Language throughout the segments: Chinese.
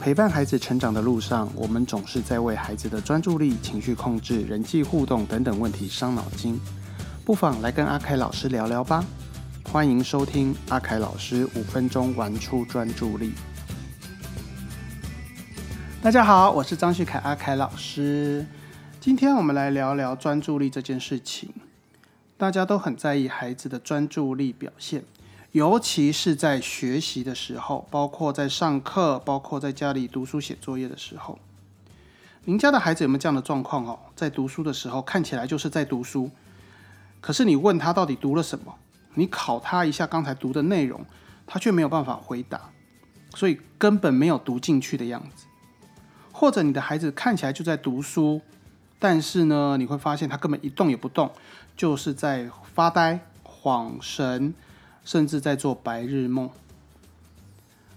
陪伴孩子成长的路上，我们总是在为孩子的专注力、情绪控制、人际互动等等问题伤脑筋。不妨来跟阿凯老师聊聊吧。欢迎收听阿凯老师五分钟玩出专注力。大家好，我是张旭凯阿凯老师。今天我们来聊聊专注力这件事情。大家都很在意孩子的专注力表现。尤其是在学习的时候，包括在上课，包括在家里读书写作业的时候，您家的孩子有没有这样的状况哦？在读书的时候，看起来就是在读书，可是你问他到底读了什么，你考他一下刚才读的内容，他却没有办法回答，所以根本没有读进去的样子。或者你的孩子看起来就在读书，但是呢，你会发现他根本一动也不动，就是在发呆、恍神。甚至在做白日梦。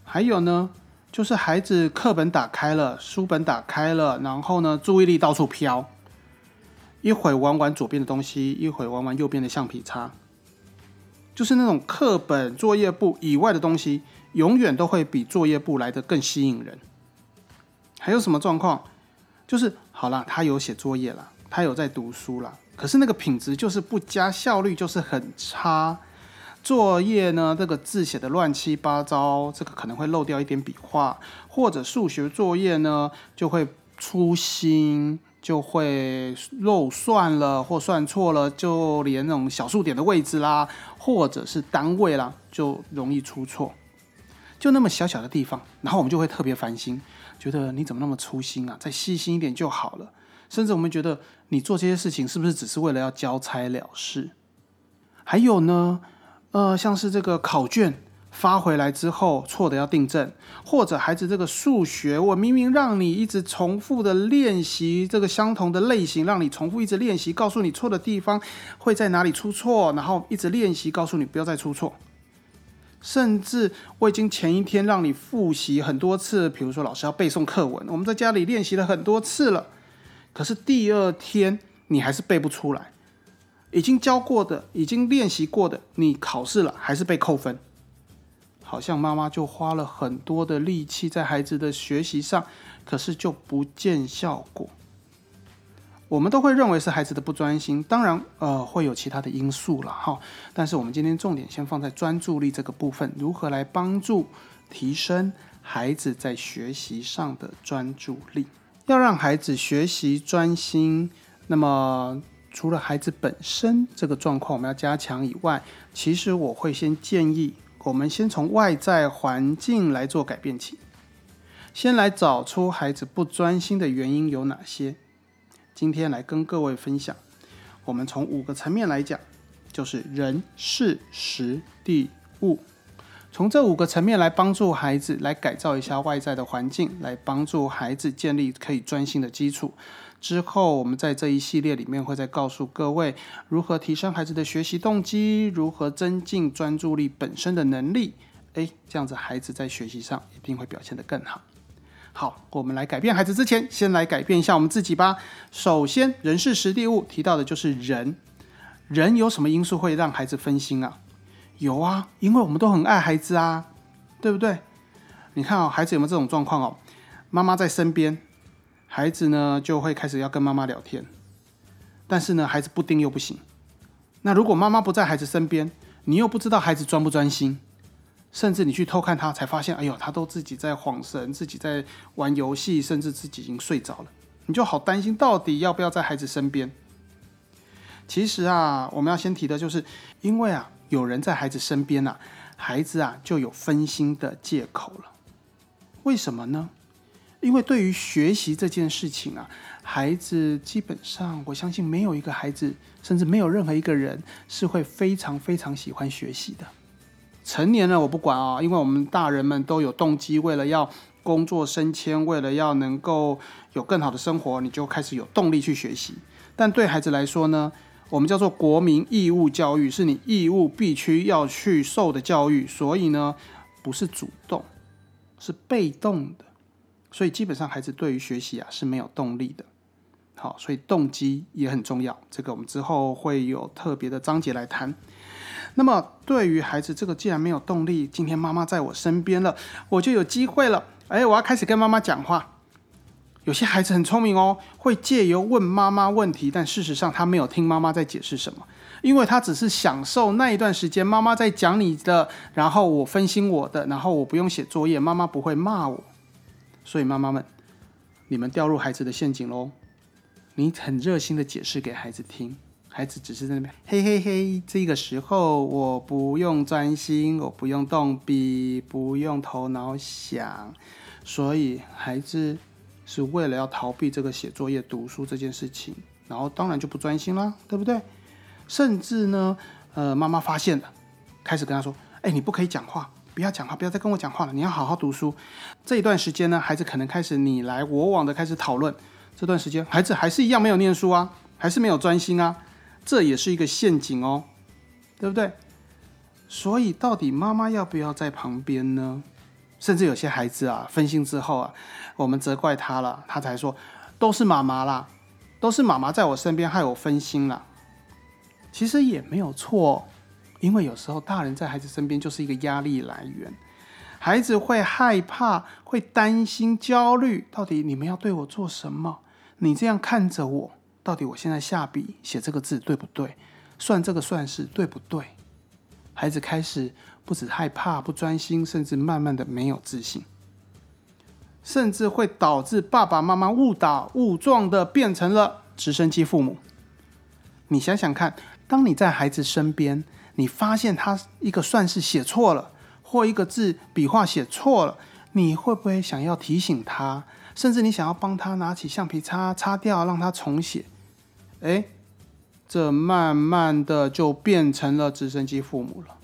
还有呢，就是孩子课本打开了，书本打开了，然后呢，注意力到处飘，一会玩玩左边的东西，一会玩玩右边的橡皮擦，就是那种课本、作业簿以外的东西，永远都会比作业簿来的更吸引人。还有什么状况？就是好了，他有写作业了，他有在读书了，可是那个品质就是不佳，效率就是很差。作业呢，这个字写的乱七八糟，这个可能会漏掉一点笔画，或者数学作业呢就会粗心，就会漏算了或算错了，就连那种小数点的位置啦，或者是单位啦，就容易出错。就那么小小的地方，然后我们就会特别烦心，觉得你怎么那么粗心啊？再细心一点就好了。甚至我们觉得你做这些事情是不是只是为了要交差了事？还有呢？呃，像是这个考卷发回来之后错的要订正，或者孩子这个数学，我明明让你一直重复的练习这个相同的类型，让你重复一直练习，告诉你错的地方会在哪里出错，然后一直练习，告诉你不要再出错。甚至我已经前一天让你复习很多次，比如说老师要背诵课文，我们在家里练习了很多次了，可是第二天你还是背不出来。已经教过的，已经练习过的，你考试了还是被扣分，好像妈妈就花了很多的力气在孩子的学习上，可是就不见效果。我们都会认为是孩子的不专心，当然，呃，会有其他的因素了哈。但是我们今天重点先放在专注力这个部分，如何来帮助提升孩子在学习上的专注力？要让孩子学习专心，那么。除了孩子本身这个状况我们要加强以外，其实我会先建议我们先从外在环境来做改变起，先来找出孩子不专心的原因有哪些。今天来跟各位分享，我们从五个层面来讲，就是人、事、时、地、物，从这五个层面来帮助孩子来改造一下外在的环境，来帮助孩子建立可以专心的基础。之后，我们在这一系列里面会再告诉各位如何提升孩子的学习动机，如何增进专注力本身的能力。诶，这样子孩子在学习上一定会表现得更好。好，我们来改变孩子之前，先来改变一下我们自己吧。首先，人事实地物提到的就是人，人有什么因素会让孩子分心啊？有啊，因为我们都很爱孩子啊，对不对？你看哦，孩子有没有这种状况哦？妈妈在身边。孩子呢就会开始要跟妈妈聊天，但是呢，孩子不盯又不行。那如果妈妈不在孩子身边，你又不知道孩子专不专心，甚至你去偷看他，才发现，哎呦，他都自己在晃神，自己在玩游戏，甚至自己已经睡着了，你就好担心，到底要不要在孩子身边？其实啊，我们要先提的就是，因为啊，有人在孩子身边呐，孩子啊就有分心的借口了。为什么呢？因为对于学习这件事情啊，孩子基本上，我相信没有一个孩子，甚至没有任何一个人是会非常非常喜欢学习的。成年了我不管啊，因为我们大人们都有动机，为了要工作升迁，为了要能够有更好的生活，你就开始有动力去学习。但对孩子来说呢，我们叫做国民义务教育，是你义务必须要去受的教育，所以呢，不是主动，是被动的。所以基本上孩子对于学习啊是没有动力的，好，所以动机也很重要。这个我们之后会有特别的章节来谈。那么对于孩子这个既然没有动力，今天妈妈在我身边了，我就有机会了。哎，我要开始跟妈妈讲话。有些孩子很聪明哦，会借由问妈妈问题，但事实上他没有听妈妈在解释什么，因为他只是享受那一段时间妈妈在讲你的，然后我分心我的，然后我不用写作业，妈妈不会骂我。所以妈妈们，你们掉入孩子的陷阱喽！你很热心的解释给孩子听，孩子只是在那边嘿嘿嘿。这个时候我不用专心，我不用动笔，不用头脑想，所以孩子。是为了要逃避这个写作业、读书这件事情，然后当然就不专心啦，对不对？甚至呢，呃，妈妈发现了，开始跟他说：“哎，你不可以讲话，不要讲话，不要再跟我讲话了，你要好好读书。”这一段时间呢，孩子可能开始你来我往的开始讨论。这段时间，孩子还是一样没有念书啊，还是没有专心啊，这也是一个陷阱哦，对不对？所以，到底妈妈要不要在旁边呢？甚至有些孩子啊，分心之后啊，我们责怪他了，他才说都是妈妈啦，都是妈妈在我身边害我分心了。其实也没有错，因为有时候大人在孩子身边就是一个压力来源，孩子会害怕、会担心、焦虑。到底你们要对我做什么？你这样看着我，到底我现在下笔写这个字对不对？算这个算式对不对？孩子开始。不止害怕、不专心，甚至慢慢的没有自信，甚至会导致爸爸妈妈误打误撞的变成了直升机父母。你想想看，当你在孩子身边，你发现他一个算式写错了，或一个字笔画写错了，你会不会想要提醒他？甚至你想要帮他拿起橡皮擦擦掉，让他重写？哎，这慢慢的就变成了直升机父母了。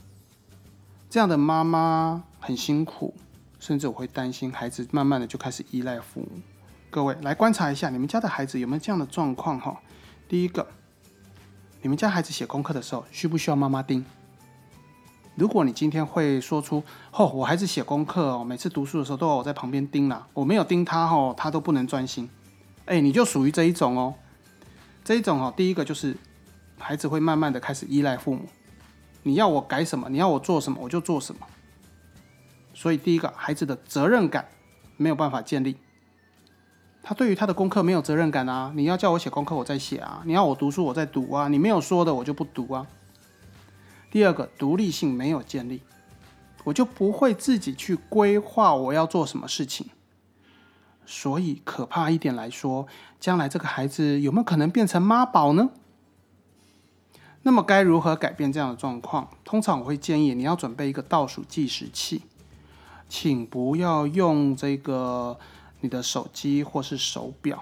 这样的妈妈很辛苦，甚至我会担心孩子慢慢的就开始依赖父母。各位来观察一下，你们家的孩子有没有这样的状况？哈，第一个，你们家孩子写功课的时候需不需要妈妈盯？如果你今天会说出“哦，我孩子写功课哦，每次读书的时候都要我在旁边盯啦，我没有盯他哦，他都不能专心。”哎，你就属于这一种哦。这一种哦，第一个就是孩子会慢慢的开始依赖父母。你要我改什么？你要我做什么，我就做什么。所以，第一个，孩子的责任感没有办法建立。他对于他的功课没有责任感啊！你要叫我写功课，我再写啊；你要我读书，我在读啊。你没有说的，我就不读啊。第二个，独立性没有建立，我就不会自己去规划我要做什么事情。所以，可怕一点来说，将来这个孩子有没有可能变成妈宝呢？那么该如何改变这样的状况？通常我会建议你要准备一个倒数计时器，请不要用这个你的手机或是手表。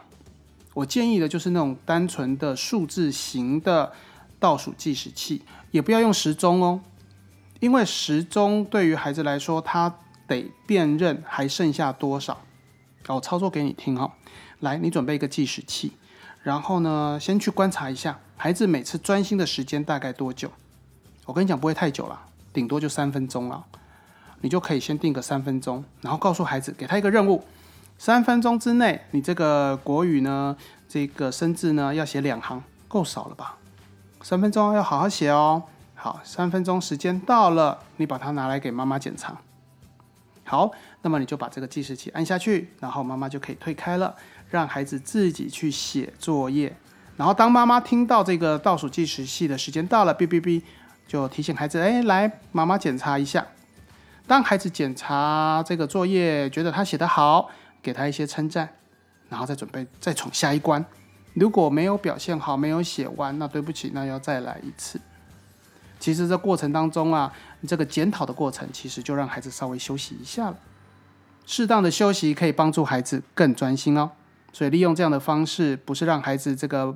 我建议的就是那种单纯的数字型的倒数计时器，也不要用时钟哦，因为时钟对于孩子来说，他得辨认还剩下多少。我操作给你听哈，来，你准备一个计时器。然后呢，先去观察一下孩子每次专心的时间大概多久。我跟你讲，不会太久了，顶多就三分钟了。你就可以先定个三分钟，然后告诉孩子，给他一个任务：三分钟之内，你这个国语呢，这个生字呢，要写两行，够少了吧？三分钟要好好写哦。好，三分钟时间到了，你把它拿来给妈妈检查。好，那么你就把这个计时器按下去，然后妈妈就可以退开了。让孩子自己去写作业，然后当妈妈听到这个倒数计时器的时间到了，哔哔哔，就提醒孩子，哎，来，妈妈检查一下。当孩子检查这个作业，觉得他写得好，给他一些称赞，然后再准备再闯下一关。如果没有表现好，没有写完，那对不起，那要再来一次。其实这过程当中啊，这个检讨的过程，其实就让孩子稍微休息一下了。适当的休息可以帮助孩子更专心哦。所以利用这样的方式，不是让孩子这个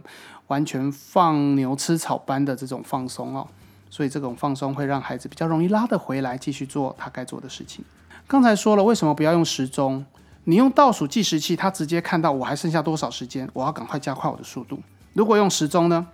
完全放牛吃草般的这种放松哦。所以这种放松会让孩子比较容易拉得回来，继续做他该做的事情。刚才说了，为什么不要用时钟？你用倒数计时器，他直接看到我还剩下多少时间，我要赶快加快我的速度。如果用时钟呢？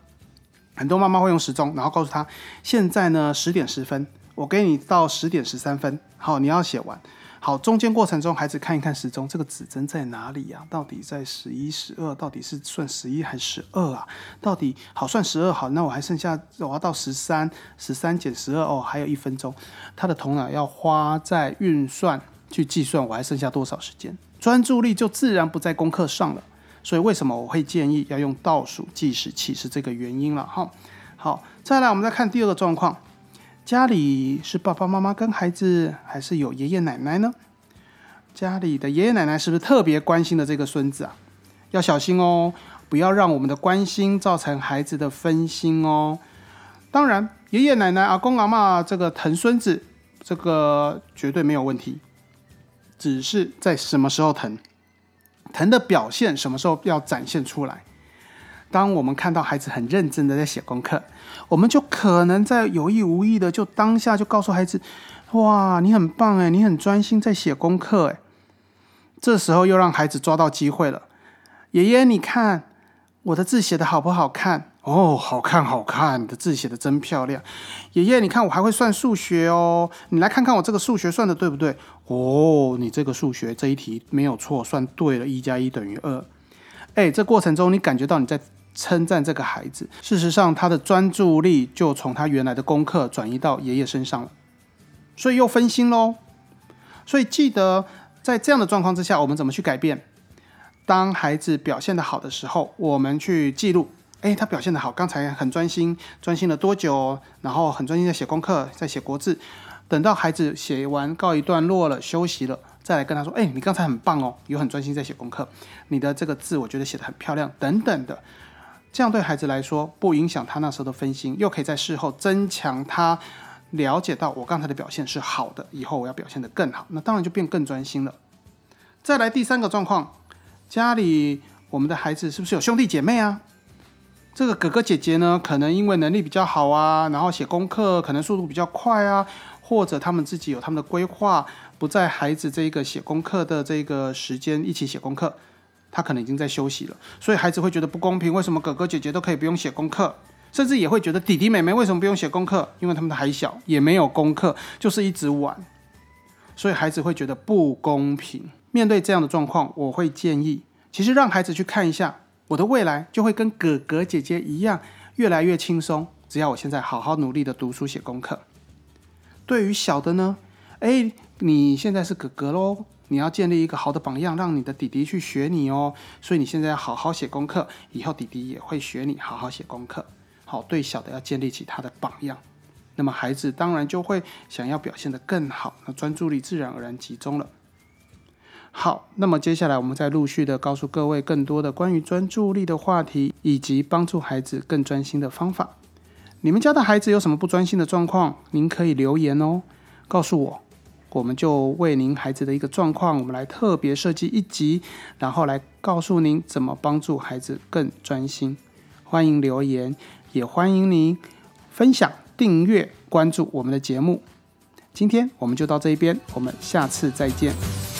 很多妈妈会用时钟，然后告诉他现在呢十点十分，我给你到十点十三分，好，你要写完。好，中间过程中，孩子看一看时钟，这个指针在哪里呀？到底在十一、十二？到底是算十一还是十二啊？到底好算十二好，那我还剩下我要到十三，十三减十二哦，还有一分钟。他的头脑要花在运算去计算我还剩下多少时间，专注力就自然不在功课上了。所以为什么我会建议要用倒数计时器是这个原因了哈。好，再来我们再看第二个状况，家里是爸爸妈妈跟孩子，还是有爷爷奶奶呢？家里的爷爷奶奶是不是特别关心的这个孙子啊？要小心哦，不要让我们的关心造成孩子的分心哦。当然，爷爷奶奶、阿公阿妈这个疼孙子，这个绝对没有问题，只是在什么时候疼，疼的表现什么时候要展现出来。当我们看到孩子很认真的在写功课，我们就可能在有意无意的就当下就告诉孩子：“哇，你很棒哎，你很专心在写功课哎。”这时候又让孩子抓到机会了。爷爷，你看我的字写的好不好看？哦，好看，好看，你的字写的真漂亮。爷爷，你看我还会算数学哦，你来看看我这个数学算的对不对？哦，你这个数学这一题没有错，算对了，一加一等于二。哎，这过程中你感觉到你在。称赞这个孩子，事实上他的专注力就从他原来的功课转移到爷爷身上了，所以又分心喽。所以记得在这样的状况之下，我们怎么去改变？当孩子表现的好的时候，我们去记录，诶，他表现的好，刚才很专心，专心了多久？然后很专心在写功课，在写国字。等到孩子写完告一段落了，休息了，再来跟他说，诶，你刚才很棒哦，有很专心在写功课，你的这个字我觉得写的很漂亮，等等的。这样对孩子来说不影响他那时候的分心，又可以在事后增强他了解到我刚才的表现是好的，以后我要表现得更好，那当然就变更专心了。再来第三个状况，家里我们的孩子是不是有兄弟姐妹啊？这个哥哥姐姐呢，可能因为能力比较好啊，然后写功课可能速度比较快啊，或者他们自己有他们的规划，不在孩子这一个写功课的这个时间一起写功课。他可能已经在休息了，所以孩子会觉得不公平。为什么哥哥姐姐都可以不用写功课，甚至也会觉得弟弟妹妹为什么不用写功课？因为他们的还小，也没有功课，就是一直玩，所以孩子会觉得不公平。面对这样的状况，我会建议，其实让孩子去看一下，我的未来就会跟哥哥姐姐一样，越来越轻松。只要我现在好好努力的读书写功课。对于小的呢，哎，你现在是哥哥喽。你要建立一个好的榜样，让你的弟弟去学你哦。所以你现在要好好写功课，以后弟弟也会学你好好写功课。好，对小的要建立起他的榜样，那么孩子当然就会想要表现得更好，那专注力自然而然集中了。好，那么接下来我们再陆续的告诉各位更多的关于专注力的话题，以及帮助孩子更专心的方法。你们家的孩子有什么不专心的状况？您可以留言哦，告诉我。我们就为您孩子的一个状况，我们来特别设计一集，然后来告诉您怎么帮助孩子更专心。欢迎留言，也欢迎您分享、订阅、关注我们的节目。今天我们就到这一边，我们下次再见。